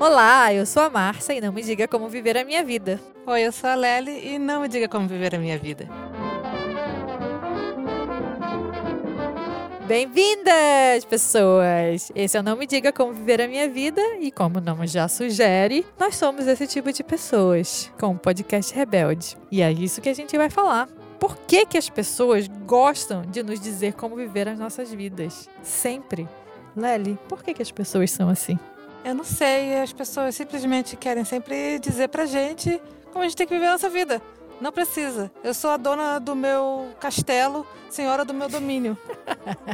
Olá, eu sou a Márcia e não me diga como viver a minha vida. Oi, eu sou a Lely e não me diga como viver a minha vida. Bem-vindas, pessoas! Esse é o Não Me Diga Como Viver a Minha Vida e, como o nome já sugere, nós somos esse tipo de pessoas, com o podcast Rebelde. E é isso que a gente vai falar. Por que, que as pessoas gostam de nos dizer como viver as nossas vidas? Sempre. Lely, por que, que as pessoas são assim? Eu não sei, as pessoas simplesmente querem sempre dizer pra gente como a gente tem que viver a nossa vida. Não precisa. Eu sou a dona do meu castelo, senhora do meu domínio.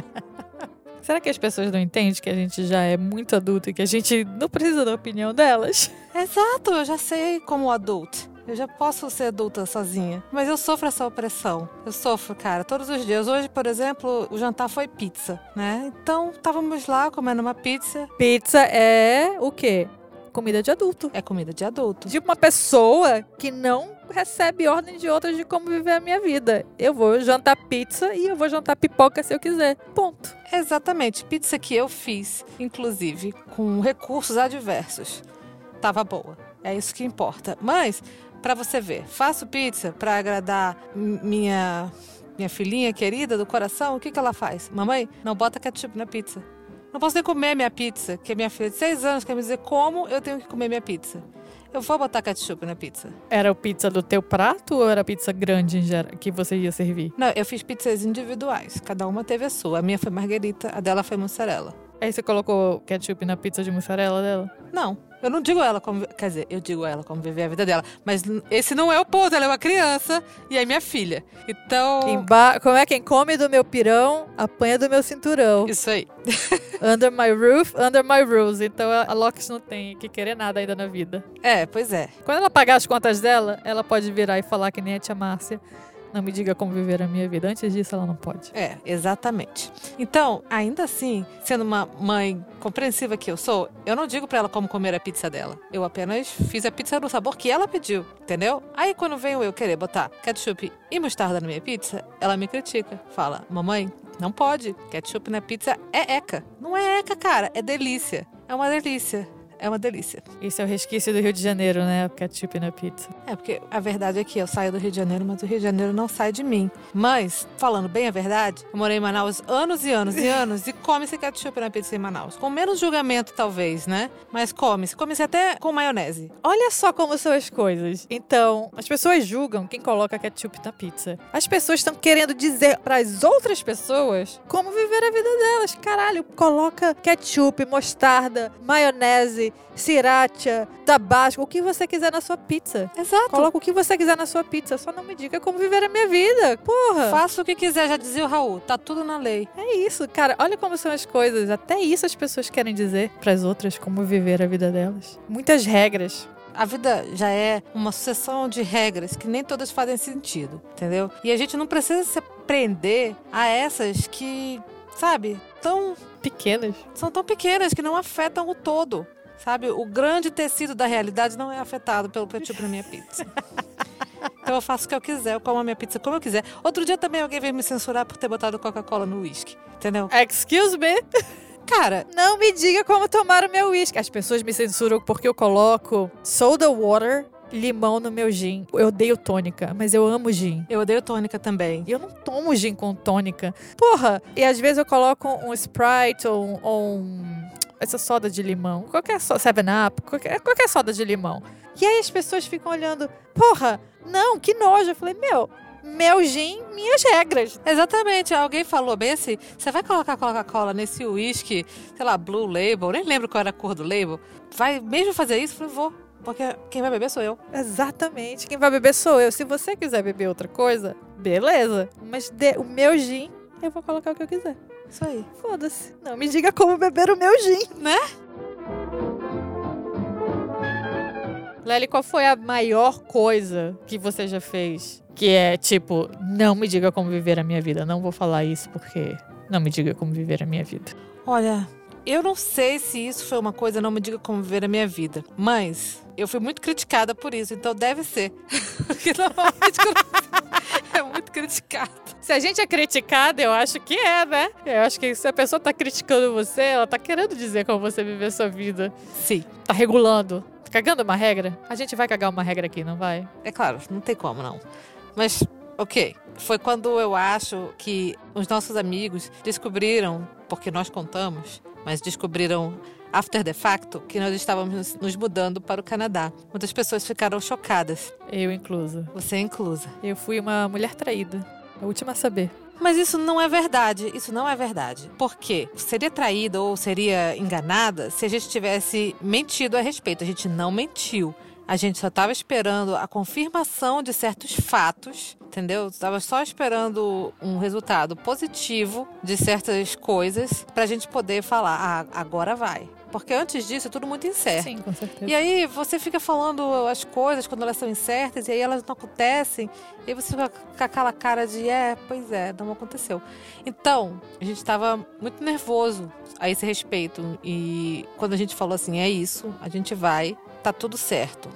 Será que as pessoas não entendem que a gente já é muito adulto e que a gente não precisa da opinião delas? Exato, eu já sei como adulto. Eu já posso ser adulta sozinha. Mas eu sofro essa opressão. Eu sofro, cara, todos os dias. Hoje, por exemplo, o jantar foi pizza, né? Então, estávamos lá comendo uma pizza. Pizza é o quê? Comida de adulto. É comida de adulto. De uma pessoa que não recebe ordem de outras de como viver a minha vida. Eu vou jantar pizza e eu vou jantar pipoca se eu quiser. Ponto. Exatamente. Pizza que eu fiz, inclusive, com recursos adversos. Tava boa. É isso que importa. Mas, para você ver, faço pizza para agradar minha minha filhinha querida do coração. O que, que ela faz? Mamãe, não bota ketchup na pizza. Não posso nem comer minha pizza, que a minha filha de seis anos quer me dizer como eu tenho que comer minha pizza. Eu vou botar ketchup na pizza. Era o pizza do teu prato ou era pizza grande geral, que você ia servir? Não, eu fiz pizzas individuais. Cada uma teve a sua. A minha foi margarita, a dela foi mussarela. Aí você colocou ketchup na pizza de mussarela dela? Não. Eu não digo ela como. Quer dizer, eu digo ela como viver a vida dela. Mas esse não é o ponto, ela é uma criança e é minha filha. Então. Como é quem come do meu pirão, apanha do meu cinturão. Isso aí. under my roof, under my rules. Então a Lox não tem que querer nada ainda na vida. É, pois é. Quando ela pagar as contas dela, ela pode virar e falar que nem a tia Márcia. Não me diga como viver a minha vida. Antes disso, ela não pode. É, exatamente. Então, ainda assim, sendo uma mãe compreensiva que eu sou, eu não digo para ela como comer a pizza dela. Eu apenas fiz a pizza no sabor que ela pediu, entendeu? Aí, quando venho eu querer botar ketchup e mostarda na minha pizza, ela me critica. Fala, mamãe, não pode. Ketchup na pizza é eca. Não é eca, cara. É delícia. É uma delícia é uma delícia. Isso é o resquício do Rio de Janeiro, né? Ketchup na pizza. É, porque a verdade é que eu saio do Rio de Janeiro, mas o Rio de Janeiro não sai de mim. Mas, falando bem a verdade, eu morei em Manaus anos e anos e anos e come-se ketchup na pizza em Manaus. Com menos julgamento, talvez, né? Mas come-se. Come-se até com maionese. Olha só como são as coisas. Então, as pessoas julgam quem coloca ketchup na pizza. As pessoas estão querendo dizer para as outras pessoas como viver a vida delas. Caralho, coloca ketchup, mostarda, maionese, sriracha, tabasco, o que você quiser na sua pizza. Exato. Coloca o que você quiser na sua pizza. Só não me diga como viver a minha vida. Porra. Faça o que quiser, já dizia o Raul. Tá tudo na lei. É isso, cara. Olha como são as coisas. Até isso as pessoas querem dizer para as outras como viver a vida delas. Muitas regras. A vida já é uma sucessão de regras que nem todas fazem sentido, entendeu? E a gente não precisa se prender a essas que, sabe, tão pequenas. São tão pequenas que não afetam o todo. Sabe, o grande tecido da realidade não é afetado pelo ketchup na minha pizza. Então eu faço o que eu quiser, eu como a minha pizza como eu quiser. Outro dia também alguém veio me censurar por ter botado Coca-Cola no uísque, entendeu? Excuse me? Cara, não me diga como tomar o meu uísque. As pessoas me censuram porque eu coloco soda water limão no meu gin. Eu odeio tônica, mas eu amo gin. Eu odeio tônica também. Eu não tomo gin com tônica. Porra! E às vezes eu coloco um Sprite ou, ou um essa soda de limão, qualquer soda, 7-Up, qualquer, qualquer soda de limão. E aí as pessoas ficam olhando, porra, não, que nojo. Eu falei, meu, meu gin, minhas regras. Exatamente. Alguém falou bem assim: você vai colocar Coca-Cola nesse uísque, sei lá, Blue Label, nem lembro qual era a cor do label. Vai mesmo fazer isso? Eu falei, vou. Porque quem vai beber sou eu. Exatamente. Quem vai beber sou eu. Se você quiser beber outra coisa, beleza. Mas de, o meu gin, eu vou colocar o que eu quiser. Isso aí. Foda-se. Não me diga como beber o meu gin. Né? Lely, qual foi a maior coisa que você já fez? Que é tipo, não me diga como viver a minha vida. Não vou falar isso porque não me diga como viver a minha vida. Olha, eu não sei se isso foi uma coisa, não me diga como viver a minha vida. Mas eu fui muito criticada por isso, então deve ser. Porque normalmente quando é muito criticado. Se a gente é criticada, eu acho que é, né? Eu acho que se a pessoa tá criticando você, ela tá querendo dizer como você viver a sua vida. Sim. Tá regulando. Tá cagando uma regra? A gente vai cagar uma regra aqui, não vai? É claro, não tem como não. Mas, ok. Foi quando eu acho que os nossos amigos descobriram, porque nós contamos, mas descobriram after the facto que nós estávamos nos mudando para o Canadá. Muitas pessoas ficaram chocadas. Eu inclusa. Você inclusa. Eu fui uma mulher traída. A última a saber. Mas isso não é verdade. Isso não é verdade. Por quê? Seria traída ou seria enganada se a gente tivesse mentido a respeito. A gente não mentiu. A gente só estava esperando a confirmação de certos fatos, entendeu? Estava só esperando um resultado positivo de certas coisas para a gente poder falar, ah, agora vai. Porque antes disso é tudo muito incerto. Sim, com certeza. E aí você fica falando as coisas quando elas são incertas e aí elas não acontecem. E aí você fica com aquela cara de, é, pois é, não aconteceu. Então, a gente estava muito nervoso a esse respeito. E quando a gente falou assim, é isso, a gente vai, tá tudo certo.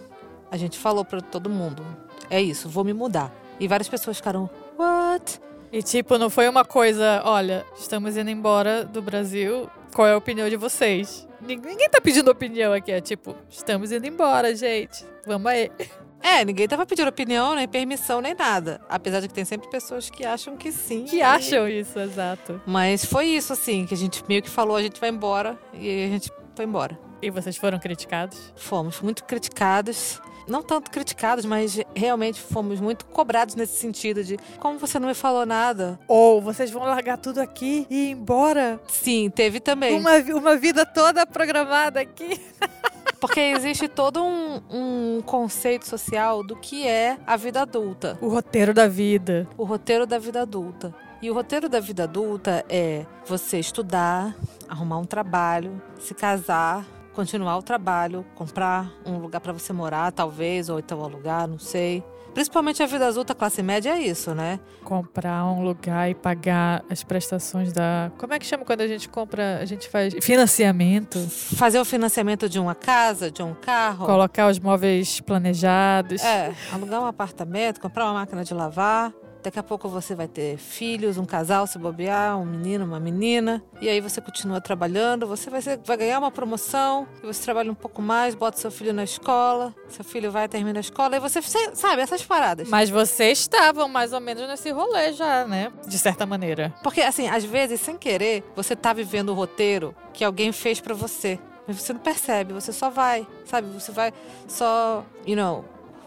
A gente falou para todo mundo, é isso, vou me mudar. E várias pessoas ficaram, what? E tipo, não foi uma coisa, olha, estamos indo embora do Brasil, qual é a opinião de vocês? Ninguém tá pedindo opinião aqui, é tipo, estamos indo embora, gente. Vamos aí. É, ninguém tava pedindo opinião, nem permissão, nem nada. Apesar de que tem sempre pessoas que acham que sim. Que e- acham isso, exato. Mas foi isso, assim, que a gente meio que falou, a gente vai embora. E aí a gente foi embora. E vocês foram criticados? Fomos muito criticados. Não tanto criticados, mas realmente fomos muito cobrados nesse sentido de como você não me falou nada. Ou vocês vão largar tudo aqui e ir embora? Sim, teve também. Uma, uma vida toda programada aqui. Porque existe todo um, um conceito social do que é a vida adulta. O roteiro da vida. o roteiro da vida adulta. E o roteiro da vida adulta é você estudar, arrumar um trabalho, se casar, continuar o trabalho, comprar um lugar para você morar, talvez, ou então alugar, não sei. Principalmente a vida adulta classe média é isso, né? Comprar um lugar e pagar as prestações da. Como é que chama quando a gente compra? A gente faz financiamento. Fazer o financiamento de uma casa, de um carro. Colocar os móveis planejados. É, alugar um apartamento, comprar uma máquina de lavar. Daqui a pouco você vai ter filhos, um casal se bobear, um menino, uma menina. E aí você continua trabalhando, você vai, ser- vai ganhar uma promoção, e você trabalha um pouco mais, bota seu filho na escola, seu filho vai terminar a escola, e você você sabe essas paradas. Mas vocês estavam mais ou menos nesse rolê já, né? De certa maneira. Porque assim, às vezes, sem querer, você tá vivendo o roteiro que alguém fez pra você. Mas você não percebe, você só vai, sabe? Você vai só, you know,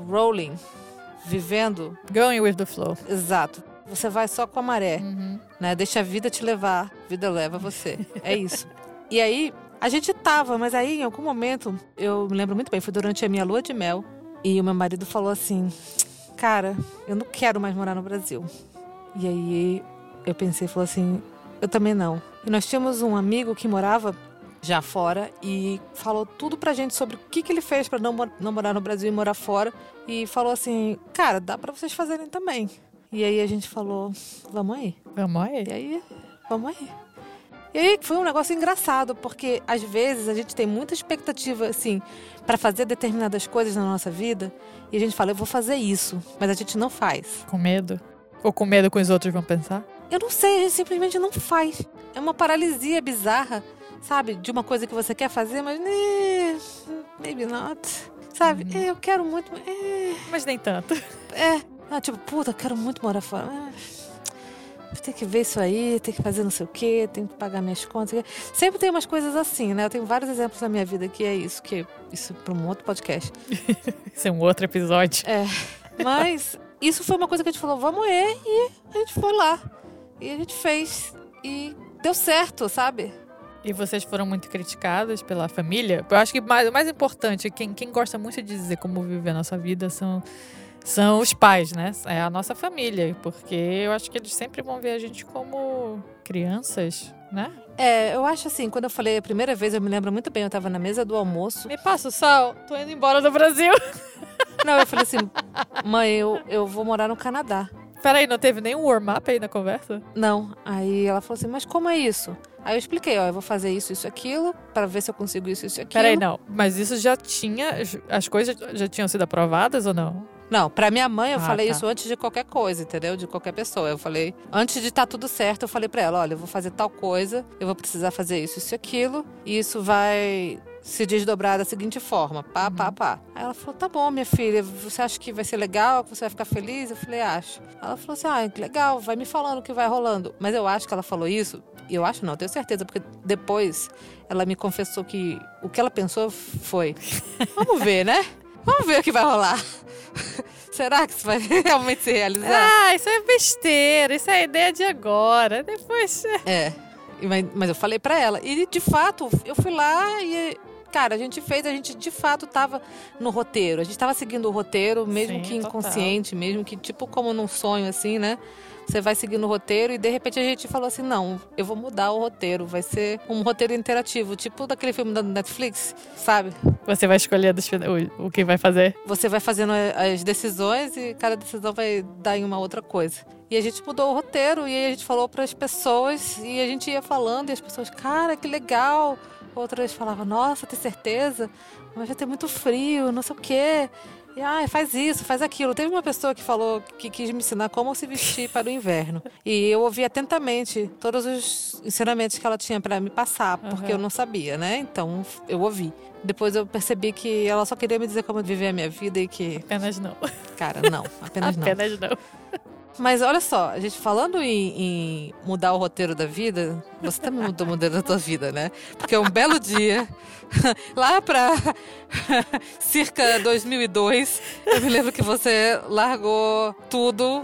rolling, vivendo Going with the flow. Exato. Você vai só com a maré, Uhum. né? Deixa a vida te levar, a vida leva você. É isso. e aí, a gente tava, mas aí em algum momento, eu me lembro muito bem, foi durante a minha lua de mel, e o meu marido falou assim: Cara, eu não quero mais morar no Brasil. E aí eu pensei, falou assim: Eu também não. E nós tínhamos um amigo que morava já fora e falou tudo pra gente sobre o que, que ele fez pra não, não morar no Brasil e morar fora. E falou assim: Cara, dá pra vocês fazerem também. E aí a gente falou: Vamos aí. Vamos aí. E aí, vamos aí. E aí foi um negócio engraçado, porque às vezes a gente tem muita expectativa, assim, pra fazer determinadas coisas na nossa vida, e a gente fala, eu vou fazer isso, mas a gente não faz. Com medo? Ou com medo que os outros vão pensar? Eu não sei, a gente simplesmente não faz. É uma paralisia bizarra, sabe? De uma coisa que você quer fazer, mas. eh, maybe not. Sabe? Uhum. Eh, eu quero muito. eh, Mas nem tanto. É. Ah, tipo, puta, quero muito morar fora. Ah, Tem que ver isso aí, tem que fazer não sei o quê, tem que pagar minhas contas. Sempre tem umas coisas assim, né? Eu tenho vários exemplos na minha vida que é isso, que isso para um outro podcast. Isso é um outro episódio. É. Mas isso foi uma coisa que a gente falou, vamos ir, e a gente foi lá. E a gente fez. E deu certo, sabe? E vocês foram muito criticadas pela família? Eu acho que mais, o mais importante, quem, quem gosta muito de dizer como viver a nossa vida são, são os pais, né? É a nossa família. Porque eu acho que eles sempre vão ver a gente como crianças, né? É, eu acho assim, quando eu falei a primeira vez, eu me lembro muito bem, eu tava na mesa do almoço. Me passa o sal, tô indo embora do Brasil. Não, eu falei assim, mãe, eu, eu vou morar no Canadá. Peraí, não teve nenhum warm-up aí na conversa? Não. Aí ela falou assim, mas como é isso? Aí eu expliquei, ó, eu vou fazer isso, isso, aquilo, para ver se eu consigo isso, isso, aquilo. Peraí, não. Mas isso já tinha. As coisas já tinham sido aprovadas ou não? Não, pra minha mãe eu Ah, falei tá. isso antes de qualquer coisa, entendeu? De qualquer pessoa. Eu falei, antes de estar tudo certo, eu falei pra ela, olha, eu vou fazer tal coisa, eu vou precisar fazer isso, isso e aquilo, e isso vai se desdobrar da seguinte forma, pá, pá, pá. Aí ela falou, tá bom, minha filha, você acha que vai ser legal, que você vai ficar feliz? Eu falei, acho. Ela falou assim, ah, que legal, vai me falando o que vai rolando. Mas eu acho que ela falou isso, e eu acho não, eu tenho certeza, porque depois ela me confessou que o que ela pensou foi, vamos ver, né? Vamos ver o que vai rolar. Será que isso vai realmente se realizar? Ah, isso é besteira, isso é ideia de agora. Depois. É. Mas, mas eu falei pra ela. E de fato, eu fui lá e. Cara, a gente fez, a gente de fato tava no roteiro. A gente tava seguindo o roteiro, mesmo Sim, que total. inconsciente, mesmo que tipo como num sonho, assim, né? Você vai seguindo o roteiro e de repente a gente falou assim: não, eu vou mudar o roteiro. Vai ser um roteiro interativo, tipo daquele filme da Netflix, sabe? Você vai escolher dos- o, o que vai fazer. Você vai fazendo as decisões e cada decisão vai dar em uma outra coisa. E a gente mudou o roteiro e a gente falou para as pessoas e a gente ia falando e as pessoas, cara, que legal. Outras falavam, nossa, tem certeza? Mas vai ter muito frio, não sei o quê. E ah, faz isso, faz aquilo. Teve uma pessoa que falou que quis me ensinar como se vestir para o inverno. E eu ouvi atentamente todos os ensinamentos que ela tinha para me passar, porque Aham. eu não sabia, né? Então eu ouvi. Depois eu percebi que ela só queria me dizer como viver a minha vida e que, Apenas não. cara, não, apenas não. Apenas não. Mas olha só, a gente falando em, em mudar o roteiro da vida, você também mudou o roteiro da tua vida, né? Porque um belo dia, lá pra circa 2002, eu me lembro que você largou tudo,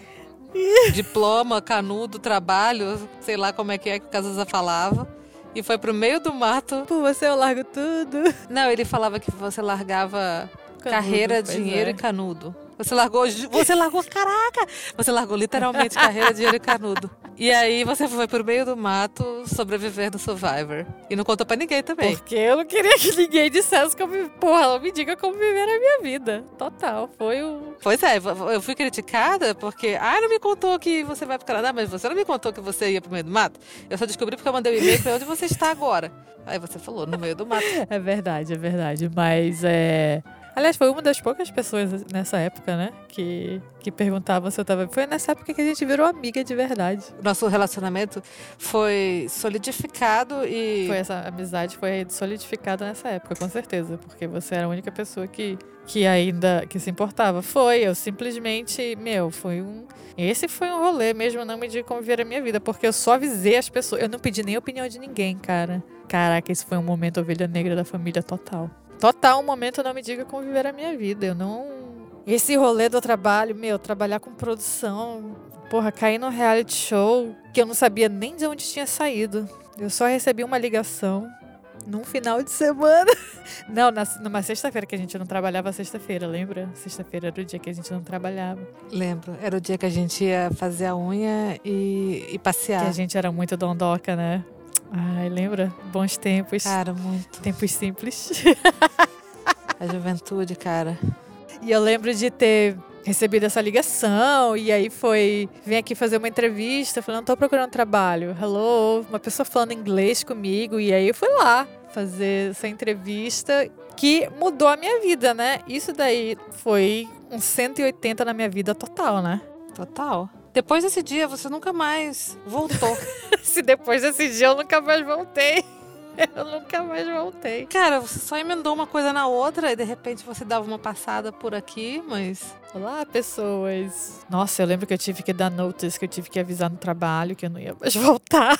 diploma, canudo, trabalho, sei lá como é que é que o Cazuza falava. E foi pro meio do mato. Por você eu largo tudo. Não, ele falava que você largava Canudo, carreira, dinheiro é. e canudo. Você largou, você largou, caraca! Você largou literalmente carreira, dinheiro e canudo. E aí você foi pro meio do mato sobreviver no Survivor. E não contou pra ninguém também. Porque eu não queria que ninguém dissesse como. Porra, ela me diga como viver a minha vida. Total. Foi o. Pois é, eu fui criticada porque, ah, não me contou que você vai pro Canadá, mas você não me contou que você ia pro meio do mato. Eu só descobri porque eu mandei um e-mail pra onde você está agora. Aí você falou, no meio do mato. É verdade, é verdade. Mas é. Aliás, foi uma das poucas pessoas nessa época, né? Que, que perguntavam se eu tava. Foi nessa época que a gente virou amiga de verdade. Nosso relacionamento foi solidificado e. Foi essa amizade foi solidificada nessa época, com certeza. Porque você era a única pessoa que, que ainda que se importava. Foi, eu simplesmente, meu, foi um. Esse foi um rolê mesmo, não me diga como viver a minha vida, porque eu só avisei as pessoas. Eu não pedi nem opinião de ninguém, cara. Caraca, esse foi um momento ovelha negra da família total. Total, um momento não me diga como viver a minha vida. Eu não. Esse rolê do trabalho, meu, trabalhar com produção, porra, cair num reality show que eu não sabia nem de onde tinha saído. Eu só recebi uma ligação num final de semana. Não, na, numa sexta-feira, que a gente não trabalhava sexta-feira, lembra? Sexta-feira era o dia que a gente não trabalhava. Lembro, era o dia que a gente ia fazer a unha e, e Que passear. a gente era muito dondoca, né? Ai, lembra? Bons tempos. Cara, muito. Tempos simples. A juventude, cara. E eu lembro de ter recebido essa ligação e aí foi, vem aqui fazer uma entrevista, falando, tô procurando trabalho. Hello, uma pessoa falando inglês comigo e aí eu fui lá fazer essa entrevista que mudou a minha vida, né? Isso daí foi um 180 na minha vida total, né? Total. Depois desse dia, você nunca mais voltou. Se depois desse dia eu nunca mais voltei. Eu nunca mais voltei. Cara, você só emendou uma coisa na outra e de repente você dava uma passada por aqui, mas. Olá, pessoas. Nossa, eu lembro que eu tive que dar notice, que eu tive que avisar no trabalho que eu não ia mais voltar.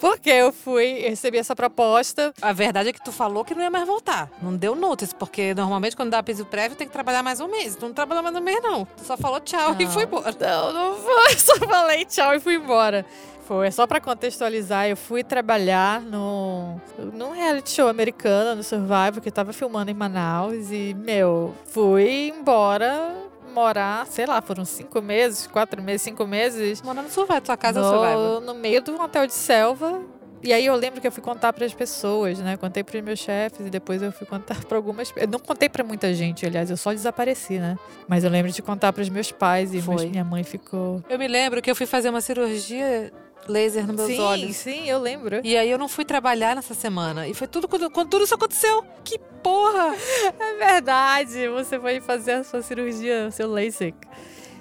Porque eu fui, recebi essa proposta. A verdade é que tu falou que não ia mais voltar. Não deu notice, porque normalmente quando dá piso prévio tem que trabalhar mais um mês. Tu não trabalhou mais um mês, não. Tu só falou tchau e Não. foi embora. Não, não foi. Só falei tchau e fui embora. Foi, é só pra contextualizar, eu fui trabalhar no, num reality show americano, no Survivor, que eu tava filmando em Manaus. E, meu, fui embora morar, sei lá, foram cinco meses, quatro meses, cinco meses. Morando no Survivor, tua casa é no, Survivor. no meio de um hotel de selva. E aí eu lembro que eu fui contar para as pessoas, né? Contei para os meus chefes e depois eu fui contar para algumas. Eu não contei para muita gente, aliás, eu só desapareci, né? Mas eu lembro de contar para os meus pais e meus- minha mãe ficou. Eu me lembro que eu fui fazer uma cirurgia laser nos meus sim, olhos. sim, eu lembro. E aí eu não fui trabalhar nessa semana. E foi tudo quando, quando tudo isso aconteceu. Que porra! É verdade, você foi fazer a sua cirurgia, o seu LASIK.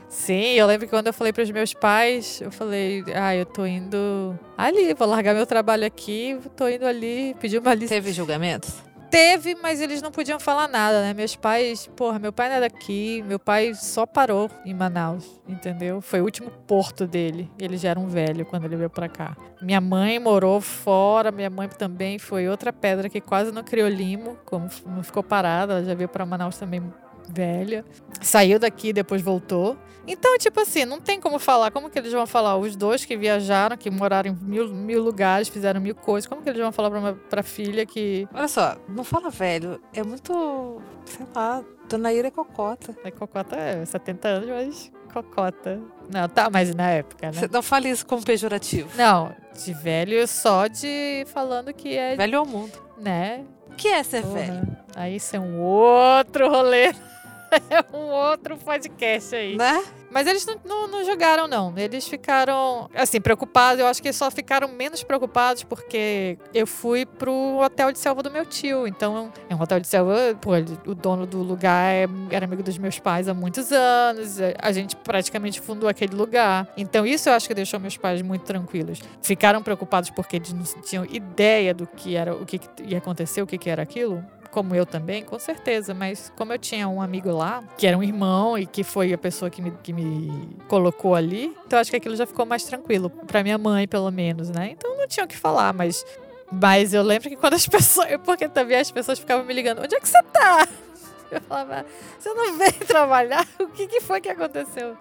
Sim, eu lembro que quando eu falei para os meus pais, eu falei, ah, eu tô indo ali, vou largar meu trabalho aqui, tô indo ali, pedir uma lista. Teve julgamentos? Teve, mas eles não podiam falar nada, né? Meus pais, porra, meu pai não é daqui, meu pai só parou em Manaus, entendeu? Foi o último porto dele. Ele já era um velho quando ele veio pra cá. Minha mãe morou fora, minha mãe também foi outra pedra que quase não criou limo, como não ficou parada, ela já veio pra Manaus também velha. Saiu daqui, depois voltou. Então, tipo assim, não tem como falar. Como que eles vão falar? Os dois que viajaram, que moraram em mil, mil lugares, fizeram mil coisas. Como que eles vão falar pra, uma, pra filha que. Olha só, não fala velho. É muito. Sei lá, Dona Ira é cocota. A cocota é 70 anos, mas cocota. Não, tá, mas na época, né? Você não fale isso como pejorativo. Não, de velho só de falando que é. Velho ao mundo. Né? O que é ser Porra. velho? Aí isso é um outro rolê. é um outro podcast aí. Né? Mas eles não, não, não jogaram, não. Eles ficaram, assim, preocupados. Eu acho que só ficaram menos preocupados porque eu fui pro hotel de selva do meu tio. Então, é um hotel de selva, pô, o dono do lugar é- era amigo dos meus pais há muitos anos. A gente praticamente fundou aquele lugar. Então, isso eu acho que deixou meus pais muito tranquilos. Ficaram preocupados porque eles não tinham ideia do que era, o que, que ia acontecer, o que, que era aquilo como eu também, com certeza, mas como eu tinha um amigo lá, que era um irmão e que foi a pessoa que me, que me colocou ali, então acho que aquilo já ficou mais tranquilo, pra minha mãe, pelo menos, né? Então não tinha o que falar, mas. Mas eu lembro que quando as pessoas. Porque também as pessoas ficavam me ligando: onde é que você tá? Eu falava: você não veio trabalhar? O que, que foi que aconteceu?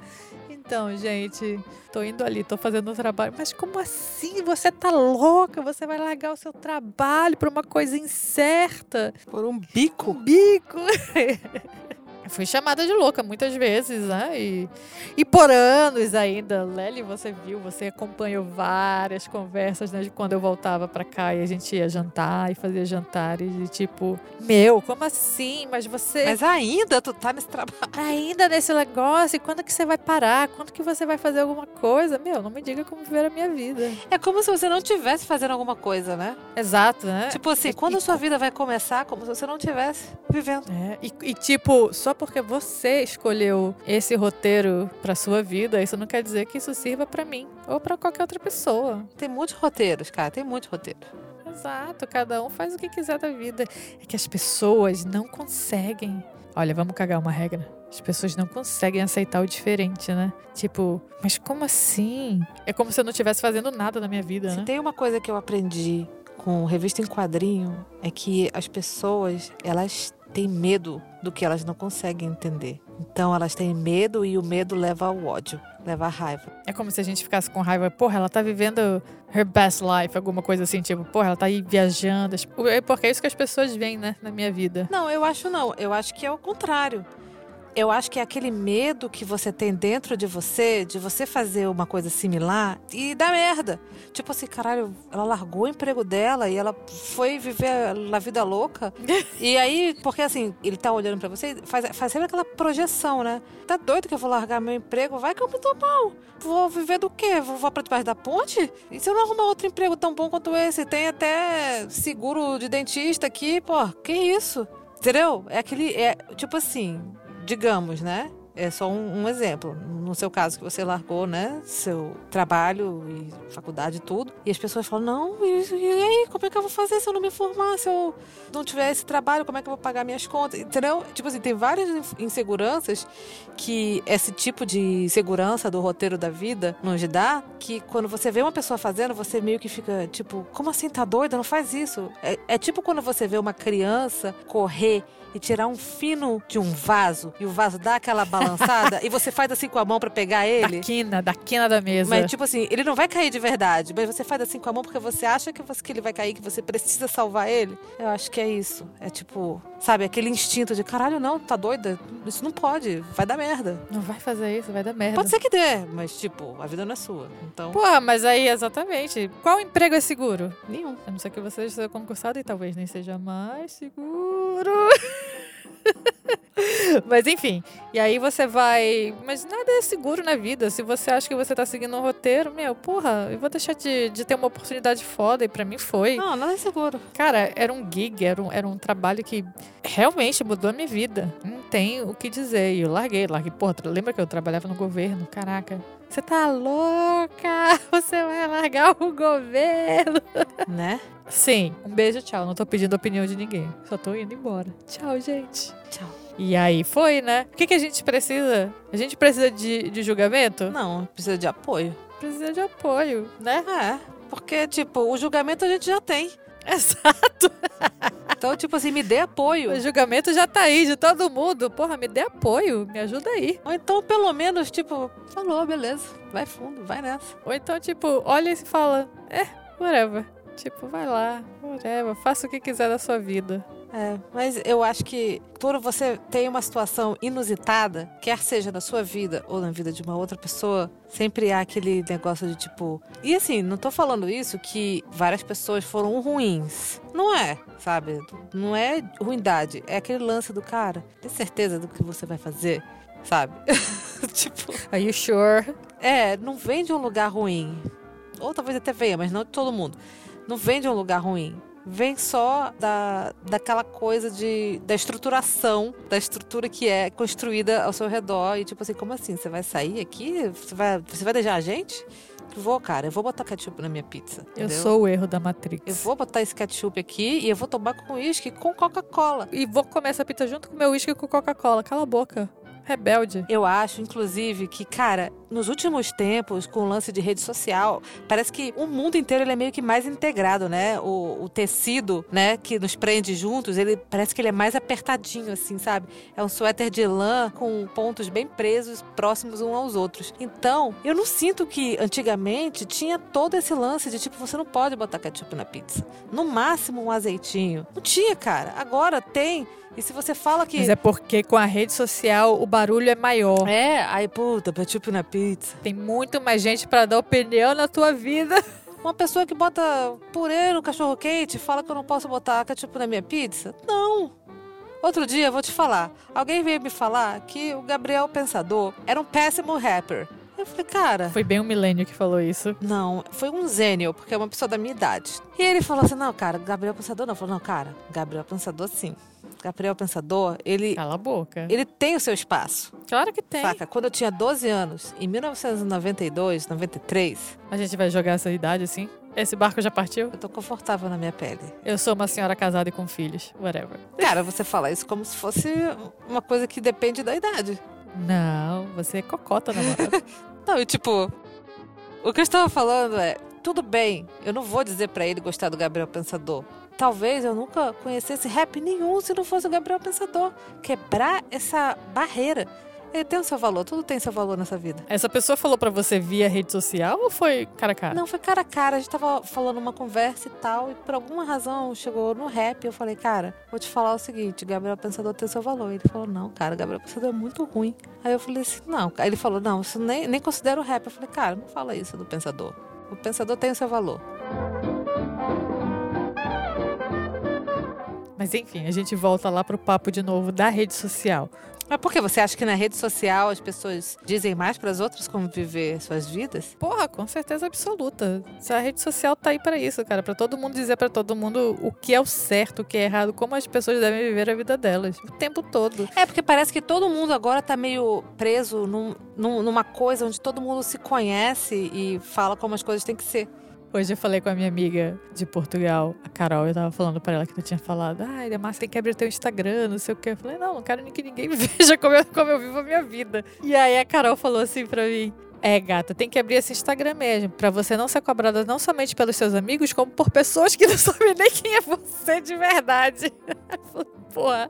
Então, gente, tô indo ali, tô fazendo o trabalho. Mas como assim? Você tá louca? Você vai largar o seu trabalho pra uma coisa incerta? Por um bico. bico. Fui chamada de louca muitas vezes, né? E, e por anos ainda. Lely, você viu, você acompanhou várias conversas, né? De quando eu voltava pra cá e a gente ia jantar e fazia jantares de tipo, meu, como assim? Mas você Mas ainda tu tá nesse trabalho. ainda nesse negócio? E quando que você vai parar? Quando que você vai fazer alguma coisa? Meu, não me diga como viver a minha vida. É como se você não estivesse fazendo alguma coisa, né? Exato, né? Tipo assim, quando a sua vida vai começar, como se você não estivesse vivendo. É, e, e, tipo, só porque você escolheu esse roteiro pra sua vida, isso não quer dizer que isso sirva pra mim ou pra qualquer outra pessoa. Tem muitos roteiros, cara. Tem muitos roteiros. Exato, cada um faz o que quiser da vida. É que as pessoas não conseguem. Olha, vamos cagar uma regra. As pessoas não conseguem aceitar o diferente, né? Tipo, mas como assim? É como se eu não estivesse fazendo nada na minha vida, Se né? tem uma coisa que eu aprendi com revista em quadrinho, é que as pessoas, elas têm medo do que elas não conseguem entender. Então elas têm medo e o medo leva ao ódio, leva à raiva. É como se a gente ficasse com raiva. Porra, ela tá vivendo her best life, alguma coisa assim, tipo, porra, ela tá aí viajando. É Porque é isso que as pessoas veem, né, na minha vida. Não, eu acho não. Eu acho que é o contrário. Eu acho que é aquele medo que você tem dentro de você, de você fazer uma coisa similar e dar merda. Tipo assim, caralho, ela largou o emprego dela e ela foi viver a vida louca. e aí, porque assim, ele tá olhando pra você, e faz, faz sempre aquela projeção, né? Tá doido que eu vou largar meu emprego? Vai que eu me dou mal. Vou viver do quê? Vou, vou pra debaixo da ponte? E se eu não arrumar outro emprego tão bom quanto esse? Tem até seguro de dentista aqui, pô, que isso? Entendeu? É aquele. É, tipo assim, digamos, né? É só um, um exemplo. No seu caso, que você largou, né? Seu trabalho e faculdade e tudo. E as pessoas falam: não, e, e aí? Como é que eu vou fazer se eu não me formar? Se eu não tiver esse trabalho, como é que eu vou pagar minhas contas? Entendeu? Tipo assim, tem várias in- inseguranças que esse tipo de segurança do roteiro da vida nos dá. Que quando você vê uma pessoa fazendo, você meio que fica tipo: como assim? Tá doida? Não faz isso. É, é tipo quando você vê uma criança correr e tirar um fino de um vaso e o vaso dá aquela balançada e você faz assim com a mão pra pegar ele. Da quina, da quina da mesa. Mas, tipo assim, ele não vai cair de verdade, mas você faz assim com a mão porque você acha que, você- que ele vai cair, que você precisa salvar ele. Eu acho que é isso. É tipo, sabe, aquele instinto de caralho, não, tá doida? Isso não pode, vai dar merda. Não vai fazer isso, vai dar merda. Pode ser que dê, mas, tipo, a vida não é sua. Então, Porra, mas aí, exatamente. Qual emprego é seguro? nenhum. A não ser que você seja concursado e talvez nem seja mais seguro. Mas enfim, e aí você vai. Mas nada é seguro na vida. Se você acha que você tá seguindo um roteiro, meu, porra, eu vou deixar de, de ter uma oportunidade foda. E pra mim foi. Não, nada é seguro. Cara, era um gig, era um, era um trabalho que realmente mudou a minha vida. Não tem o que dizer. E eu larguei, larguei. Porra, lembra que eu trabalhava no governo? Caraca. Você tá louca? Você vai largar o governo? Né? Sim. Um beijo, tchau. Não tô pedindo opinião de ninguém. Só tô indo embora. Tchau, gente. Tchau. E aí foi, né? O que, que a gente precisa? A gente precisa de, de julgamento? Não, precisa de apoio. Precisa de apoio, né? É, porque, tipo, o julgamento a gente já tem. Exato. Então, tipo assim, me dê apoio. O julgamento já tá aí de todo mundo. Porra, me dê apoio. Me ajuda aí. Ou então, pelo menos, tipo, falou, beleza. Vai fundo, vai nessa. Ou então, tipo, olha e se fala, é, whatever. Tipo, vai lá, whatever. Faça o que quiser da sua vida. É, mas eu acho que quando você tem uma situação inusitada, quer seja na sua vida ou na vida de uma outra pessoa, sempre há aquele negócio de tipo. E assim, não tô falando isso que várias pessoas foram ruins. Não é, sabe? Não é ruindade. É aquele lance do cara. Tem certeza do que você vai fazer? Sabe? tipo. Are you sure? É, não vem de um lugar ruim. Ou talvez até venha, mas não de todo mundo. Não vem de um lugar ruim vem só da, daquela coisa de da estruturação, da estrutura que é construída ao seu redor. E tipo assim, como assim? Você vai sair aqui? Você vai, você vai deixar a gente? Vou, cara, eu vou botar ketchup na minha pizza. Eu entendeu? sou o erro da Matrix. Eu vou botar esse ketchup aqui e eu vou tomar com uísque com Coca-Cola. E vou comer essa pizza junto com meu uísque com Coca-Cola. Cala a boca. Rebelde. Eu acho, inclusive, que, cara, nos últimos tempos, com o lance de rede social, parece que o mundo inteiro ele é meio que mais integrado, né? O, o tecido, né, que nos prende juntos, ele parece que ele é mais apertadinho, assim, sabe? É um suéter de lã com pontos bem presos, próximos uns aos outros. Então, eu não sinto que antigamente tinha todo esse lance de tipo, você não pode botar ketchup na pizza. No máximo um azeitinho. Não tinha, cara. Agora tem. E se você fala que. Mas é porque com a rede social o barulho é maior. É, aí, puta, ketchup na pizza. Tem muito mais gente pra dar opinião na tua vida. Uma pessoa que bota purê no cachorro quente fala que eu não posso botar ketchup na minha pizza? Não. Outro dia, eu vou te falar. Alguém veio me falar que o Gabriel Pensador era um péssimo rapper. Eu falei, cara. Foi bem um milênio que falou isso. Não, foi um zênio, porque é uma pessoa da minha idade. E ele falou assim: não, cara, Gabriel Pensador não. Falou, não, cara, Gabriel Pensador sim. Gabriel Pensador, ele. Cala a boca. Ele tem o seu espaço. Claro que tem. Saca? Quando eu tinha 12 anos, em 1992, 93. A gente vai jogar essa idade assim? Esse barco já partiu? Eu tô confortável na minha pele. Eu sou uma senhora casada e com filhos. Whatever. Cara, você fala isso como se fosse uma coisa que depende da idade. Não, você é cocota, namorada. Não, e tipo, o que eu estava falando é, tudo bem, eu não vou dizer para ele gostar do Gabriel Pensador. Talvez eu nunca conhecesse rap nenhum se não fosse o Gabriel Pensador. Quebrar essa barreira. Ele tem o seu valor, tudo tem seu valor nessa vida. Essa pessoa falou pra você via rede social ou foi cara a cara? Não, foi cara a cara. A gente tava falando uma conversa e tal, e por alguma razão chegou no rap. E eu falei, cara, vou te falar o seguinte: Gabriel Pensador tem seu valor. Ele falou, não, cara, Gabriel Pensador é muito ruim. Aí eu falei assim, não. Aí ele falou, não, isso nem, nem considero rap. Eu falei, cara, não fala isso do Pensador. O Pensador tem o seu valor. Mas enfim, a gente volta lá pro papo de novo da rede social. Mas por que você acha que na rede social as pessoas dizem mais para as outras como viver suas vidas? Porra, com certeza absoluta. Se a rede social tá aí para isso, cara, para todo mundo dizer para todo mundo o que é o certo, o que é errado, como as pessoas devem viver a vida delas, o tempo todo. É porque parece que todo mundo agora tá meio preso num, num, numa coisa onde todo mundo se conhece e fala como as coisas têm que ser. Hoje eu falei com a minha amiga de Portugal, a Carol, eu tava falando para ela que eu tinha falado, ai, ah, Márcia tem que abrir teu Instagram, não sei o quê. Eu falei, não, não quero que ninguém veja como eu, como eu vivo a minha vida. E aí a Carol falou assim pra mim, é, gata, tem que abrir esse Instagram mesmo, para você não ser cobrada não somente pelos seus amigos, como por pessoas que não sabem nem quem é você de verdade. Porra,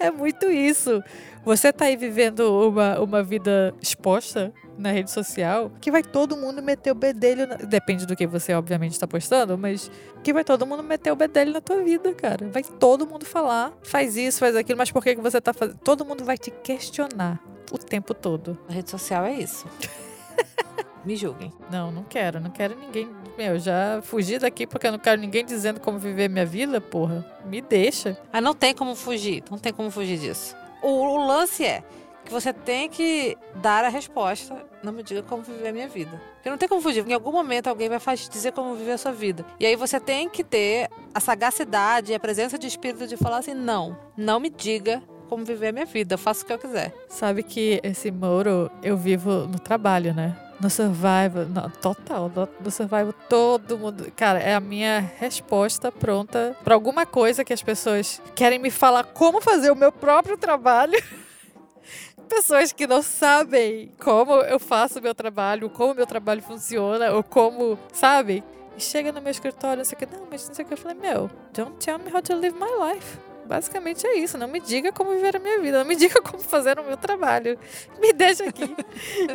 é muito isso. Você tá aí vivendo uma, uma vida exposta na rede social, que vai todo mundo meter o bedelho. Na... Depende do que você, obviamente, está postando, mas que vai todo mundo meter o bedelho na tua vida, cara. Vai todo mundo falar, faz isso, faz aquilo, mas por que, que você tá fazendo? Todo mundo vai te questionar o tempo todo. A rede social é isso. Me julguem. Não, não quero. Não quero ninguém. Meu, já fugi daqui porque eu não quero ninguém dizendo como viver minha vida, porra. Me deixa. Ah, não tem como fugir. Não tem como fugir disso. o, o lance é que você tem que dar a resposta. Não me diga como viver a minha vida. Porque não tem como fugir. Em algum momento alguém vai dizer como viver a sua vida. E aí você tem que ter a sagacidade e a presença de espírito de falar assim: não, não me diga como viver a minha vida. Eu faço o que eu quiser. Sabe que esse Moro eu vivo no trabalho, né? No Survival, no, total, no, no Survival todo mundo. Cara, é a minha resposta pronta para alguma coisa que as pessoas querem me falar como fazer o meu próprio trabalho. pessoas que não sabem como eu faço meu trabalho, como meu trabalho funciona, ou como, sabe? E chega no meu escritório, não sei o que, não, mas não sei o que. Eu falei, meu, don't tell me how to live my life. Basicamente é isso. Não me diga como viver a minha vida. Não me diga como fazer o meu trabalho. Me deixa aqui.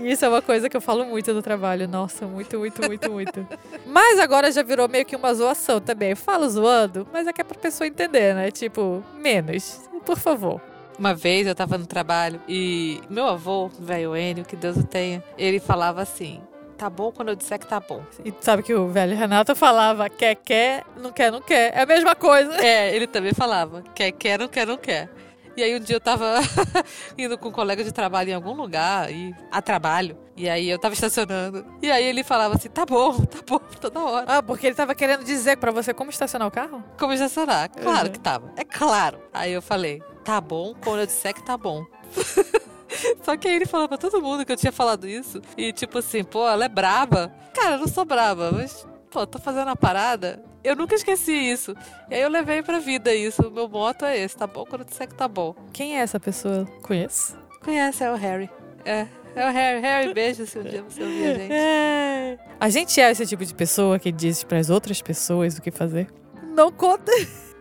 e isso é uma coisa que eu falo muito do trabalho. Nossa, muito, muito, muito, muito. Mas agora já virou meio que uma zoação também. Eu falo zoando, mas é que é pra pessoa entender, né? Tipo, menos. Por favor. Uma vez eu tava no trabalho e meu avô, velho Enio, que Deus o tenha, ele falava assim: tá bom quando eu disser que tá bom. E sabe que o velho Renato falava: quer, quer, não quer, não quer. É a mesma coisa. É, ele também falava: quer, quer, não quer, não quer. E aí um dia eu tava indo com um colega de trabalho em algum lugar, e a trabalho. E aí eu tava estacionando. E aí ele falava assim: tá bom, tá bom, toda hora. Ah, porque ele tava querendo dizer para você como estacionar o carro? Como estacionar? Claro uhum. que tava. É claro. Aí eu falei: tá bom quando eu disser que tá bom. Só que aí ele falou pra todo mundo que eu tinha falado isso. E tipo assim, pô, ela é braba. Cara, eu não sou braba, mas, pô, tô fazendo a parada. Eu nunca esqueci isso. E aí eu levei pra vida isso. O meu moto é esse, tá bom quando eu disser que tá bom. Quem é essa pessoa? Conheço? Conhece, é o Harry. É. É o Harry. Harry, beijo se um dia você ouvir a gente. É. A gente é esse tipo de pessoa que diz para as outras pessoas o que fazer? Não conta.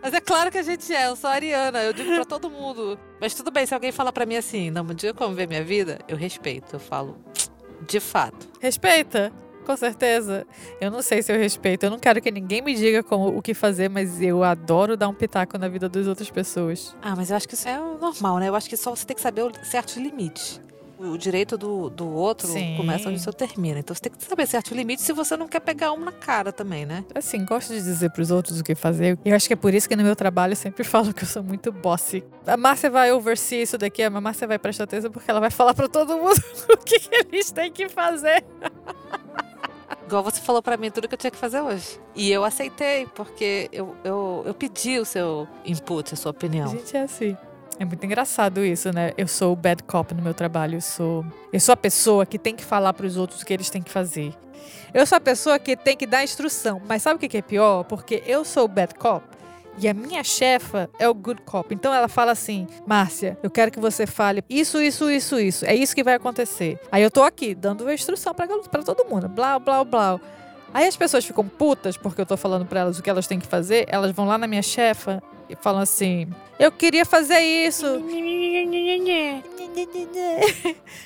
Mas é claro que a gente é, eu sou a Ariana, eu digo pra todo mundo. Mas tudo bem, se alguém falar pra mim assim, não me diga como ver minha vida, eu respeito, eu falo, de fato. Respeita, com certeza. Eu não sei se eu respeito, eu não quero que ninguém me diga como, o que fazer, mas eu adoro dar um pitaco na vida das outras pessoas. Ah, mas eu acho que isso é normal, né? Eu acho que só você tem que saber certos limites o direito do, do outro Sim. começa onde o seu termina. Então você tem que saber certo limite se você não quer pegar um na cara também, né? Assim, gosto de dizer para os outros o que fazer. Eu acho que é por isso que no meu trabalho eu sempre falo que eu sou muito bossy. A Márcia vai oversee isso daqui, a Márcia vai prestar atenção porque ela vai falar para todo mundo o que eles têm que fazer. Igual você falou para mim tudo que eu tinha que fazer hoje. E eu aceitei, porque eu, eu, eu pedi o seu input, a sua opinião. A gente é assim. É muito engraçado isso, né? Eu sou o bad cop no meu trabalho. Eu sou, eu sou a pessoa que tem que falar para os outros o que eles têm que fazer. Eu sou a pessoa que tem que dar instrução. Mas sabe o que é pior? Porque eu sou o bad cop e a minha chefa é o good cop. Então ela fala assim: Márcia, eu quero que você fale isso, isso, isso, isso. É isso que vai acontecer. Aí eu tô aqui dando a instrução para todo mundo. Blá, blá, blá. Aí as pessoas ficam putas porque eu tô falando para elas o que elas têm que fazer. Elas vão lá na minha chefa e falam assim: Eu queria fazer isso.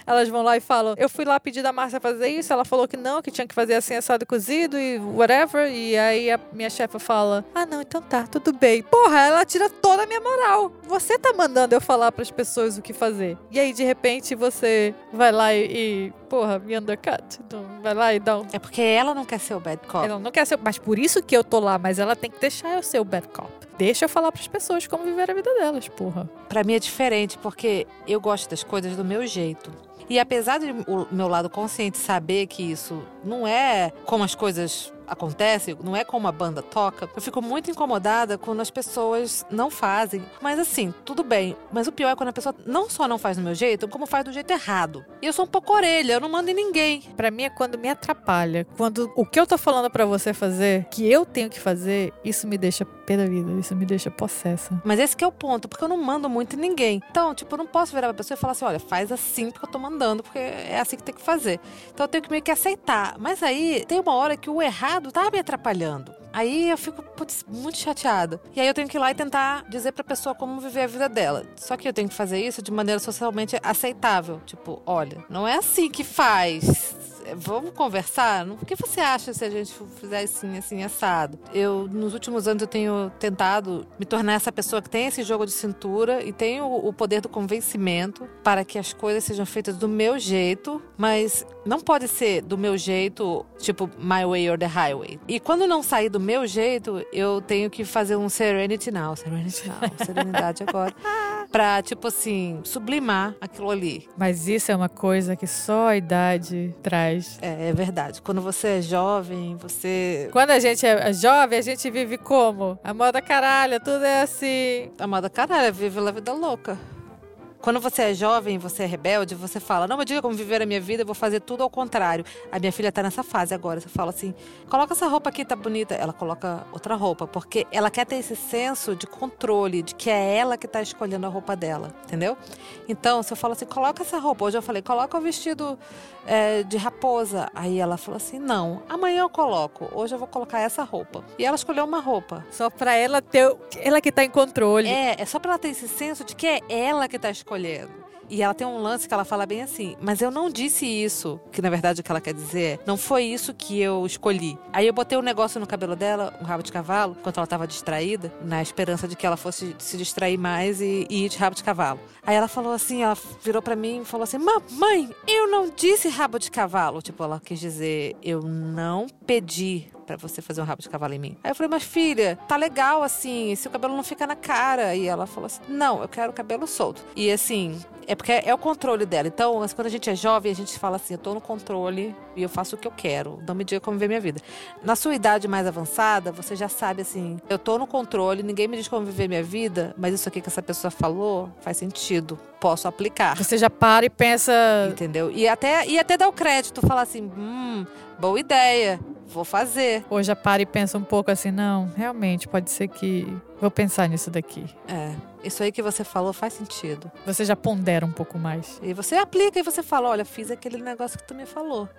Elas vão lá e falam: Eu fui lá pedir da Márcia fazer isso. Ela falou que não, que tinha que fazer assim, assado cozido e whatever. E aí a minha chefa fala: Ah, não, então tá, tudo bem. Porra, ela tira toda a minha moral. Você tá mandando eu falar para as pessoas o que fazer. E aí, de repente, você vai lá e, e porra, me undercut. Então, vai lá e dá um. É porque ela não quer ser o bad cop. Ela não quer ser. Mas por isso que eu tô lá, mas ela tem que deixar eu ser o bad cop. Deixa eu falar para as pessoas como viver a vida delas, porra. Para mim é diferente, porque eu gosto das coisas do meu jeito. E apesar de o meu lado consciente saber que isso não é como as coisas acontece, não é como a banda toca, eu fico muito incomodada quando as pessoas não fazem. Mas assim, tudo bem. Mas o pior é quando a pessoa não só não faz do meu jeito, como faz do jeito errado. E eu sou um pouco orelha, eu não mando em ninguém. Para mim é quando me atrapalha. Quando o que eu tô falando para você fazer, que eu tenho que fazer, isso me deixa pé da vida, isso me deixa possessa. Mas esse que é o ponto, porque eu não mando muito em ninguém. Então, tipo, eu não posso virar pra pessoa e falar assim, olha, faz assim porque eu tô mandando, porque é assim que tem que fazer. Então eu tenho que meio que aceitar. Mas aí tem uma hora que o errado errado tá me atrapalhando. Aí eu fico putz, muito chateada. E aí eu tenho que ir lá e tentar dizer pra pessoa como viver a vida dela. Só que eu tenho que fazer isso de maneira socialmente aceitável. Tipo, olha, não é assim que faz vamos conversar? O que você acha se a gente fizer assim, assim, assado? Eu, nos últimos anos, eu tenho tentado me tornar essa pessoa que tem esse jogo de cintura e tem o, o poder do convencimento para que as coisas sejam feitas do meu jeito, mas não pode ser do meu jeito, tipo, my way or the highway. E quando não sair do meu jeito, eu tenho que fazer um serenity now. Serenity now. Serenidade agora. pra, tipo assim, sublimar aquilo ali. Mas isso é uma coisa que só a idade traz. É, é verdade. Quando você é jovem, você. Quando a gente é jovem, a gente vive como? A moda caralho, tudo é assim. A moda caralho, vive a vida louca. Quando você é jovem, você é rebelde, você fala, não me diga como viver a minha vida, eu vou fazer tudo ao contrário. A minha filha tá nessa fase agora. Você fala assim, coloca essa roupa aqui, tá bonita. Ela coloca outra roupa, porque ela quer ter esse senso de controle, de que é ela que tá escolhendo a roupa dela, entendeu? Então, se eu falo assim, coloca essa roupa. Hoje eu falei, coloca o vestido é, de raposa. Aí ela falou assim, não, amanhã eu coloco. Hoje eu vou colocar essa roupa. E ela escolheu uma roupa. Só pra ela ter. Ela que tá em controle. É, é só pra ela ter esse senso de que é ela que tá escolhendo escolhendo. E ela tem um lance que ela fala bem assim, mas eu não disse isso, que na verdade o que ela quer dizer é, não foi isso que eu escolhi. Aí eu botei um negócio no cabelo dela, um rabo de cavalo, enquanto ela estava distraída, na esperança de que ela fosse se distrair mais e, e ir de rabo de cavalo. Aí ela falou assim, ela virou para mim e falou assim: "Mamãe, eu não disse rabo de cavalo". Tipo, ela quis dizer, eu não pedi para você fazer um rabo de cavalo em mim. Aí eu falei, mas filha, tá legal assim, se o cabelo não fica na cara. E ela falou assim: não, eu quero o cabelo solto. E assim, é porque é o controle dela. Então, quando a gente é jovem, a gente fala assim: eu tô no controle e eu faço o que eu quero. Não me diga como viver minha vida. Na sua idade mais avançada, você já sabe assim: eu tô no controle, ninguém me diz como viver minha vida, mas isso aqui que essa pessoa falou faz sentido. Posso aplicar. Você já para e pensa. Entendeu? E até, e até dá o crédito, falar assim: hum, boa ideia vou fazer. Ou já para e pensa um pouco assim, não, realmente, pode ser que vou pensar nisso daqui. É, isso aí que você falou faz sentido. Você já pondera um pouco mais. E você aplica e você fala, olha, fiz aquele negócio que tu me falou.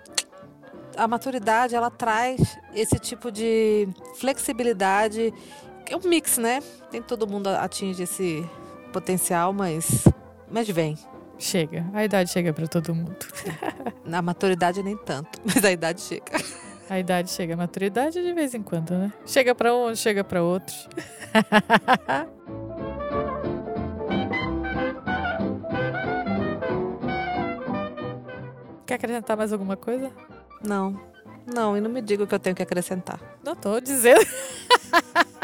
A maturidade, ela traz esse tipo de flexibilidade. É um mix, né? Nem todo mundo atinge esse potencial, mas, mas vem. Chega, a idade chega para todo mundo. Na maturidade nem tanto, mas a idade chega. A idade chega, a maturidade de vez em quando, né? Chega para um, chega para outros. Quer acrescentar mais alguma coisa? Não. Não, e não me diga o que eu tenho que acrescentar. Não tô dizendo.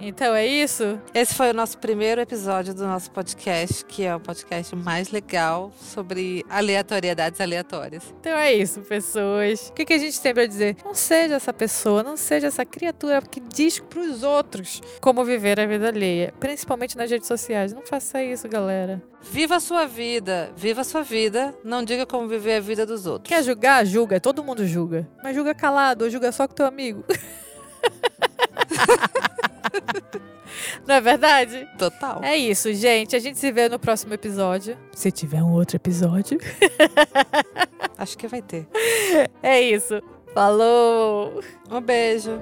Então é isso? Esse foi o nosso primeiro episódio do nosso podcast, que é o podcast mais legal sobre aleatoriedades aleatórias. Então é isso, pessoas. O que, que a gente tem pra dizer? Não seja essa pessoa, não seja essa criatura que diz pros outros como viver a vida alheia, principalmente nas redes sociais. Não faça isso, galera. Viva a sua vida, viva a sua vida, não diga como viver a vida dos outros. Quer julgar? Julga, todo mundo julga. Mas julga calado ou julga só com teu amigo. Não é verdade? Total. É isso, gente. A gente se vê no próximo episódio. Se tiver um outro episódio. Acho que vai ter. É isso. Falou! Um beijo.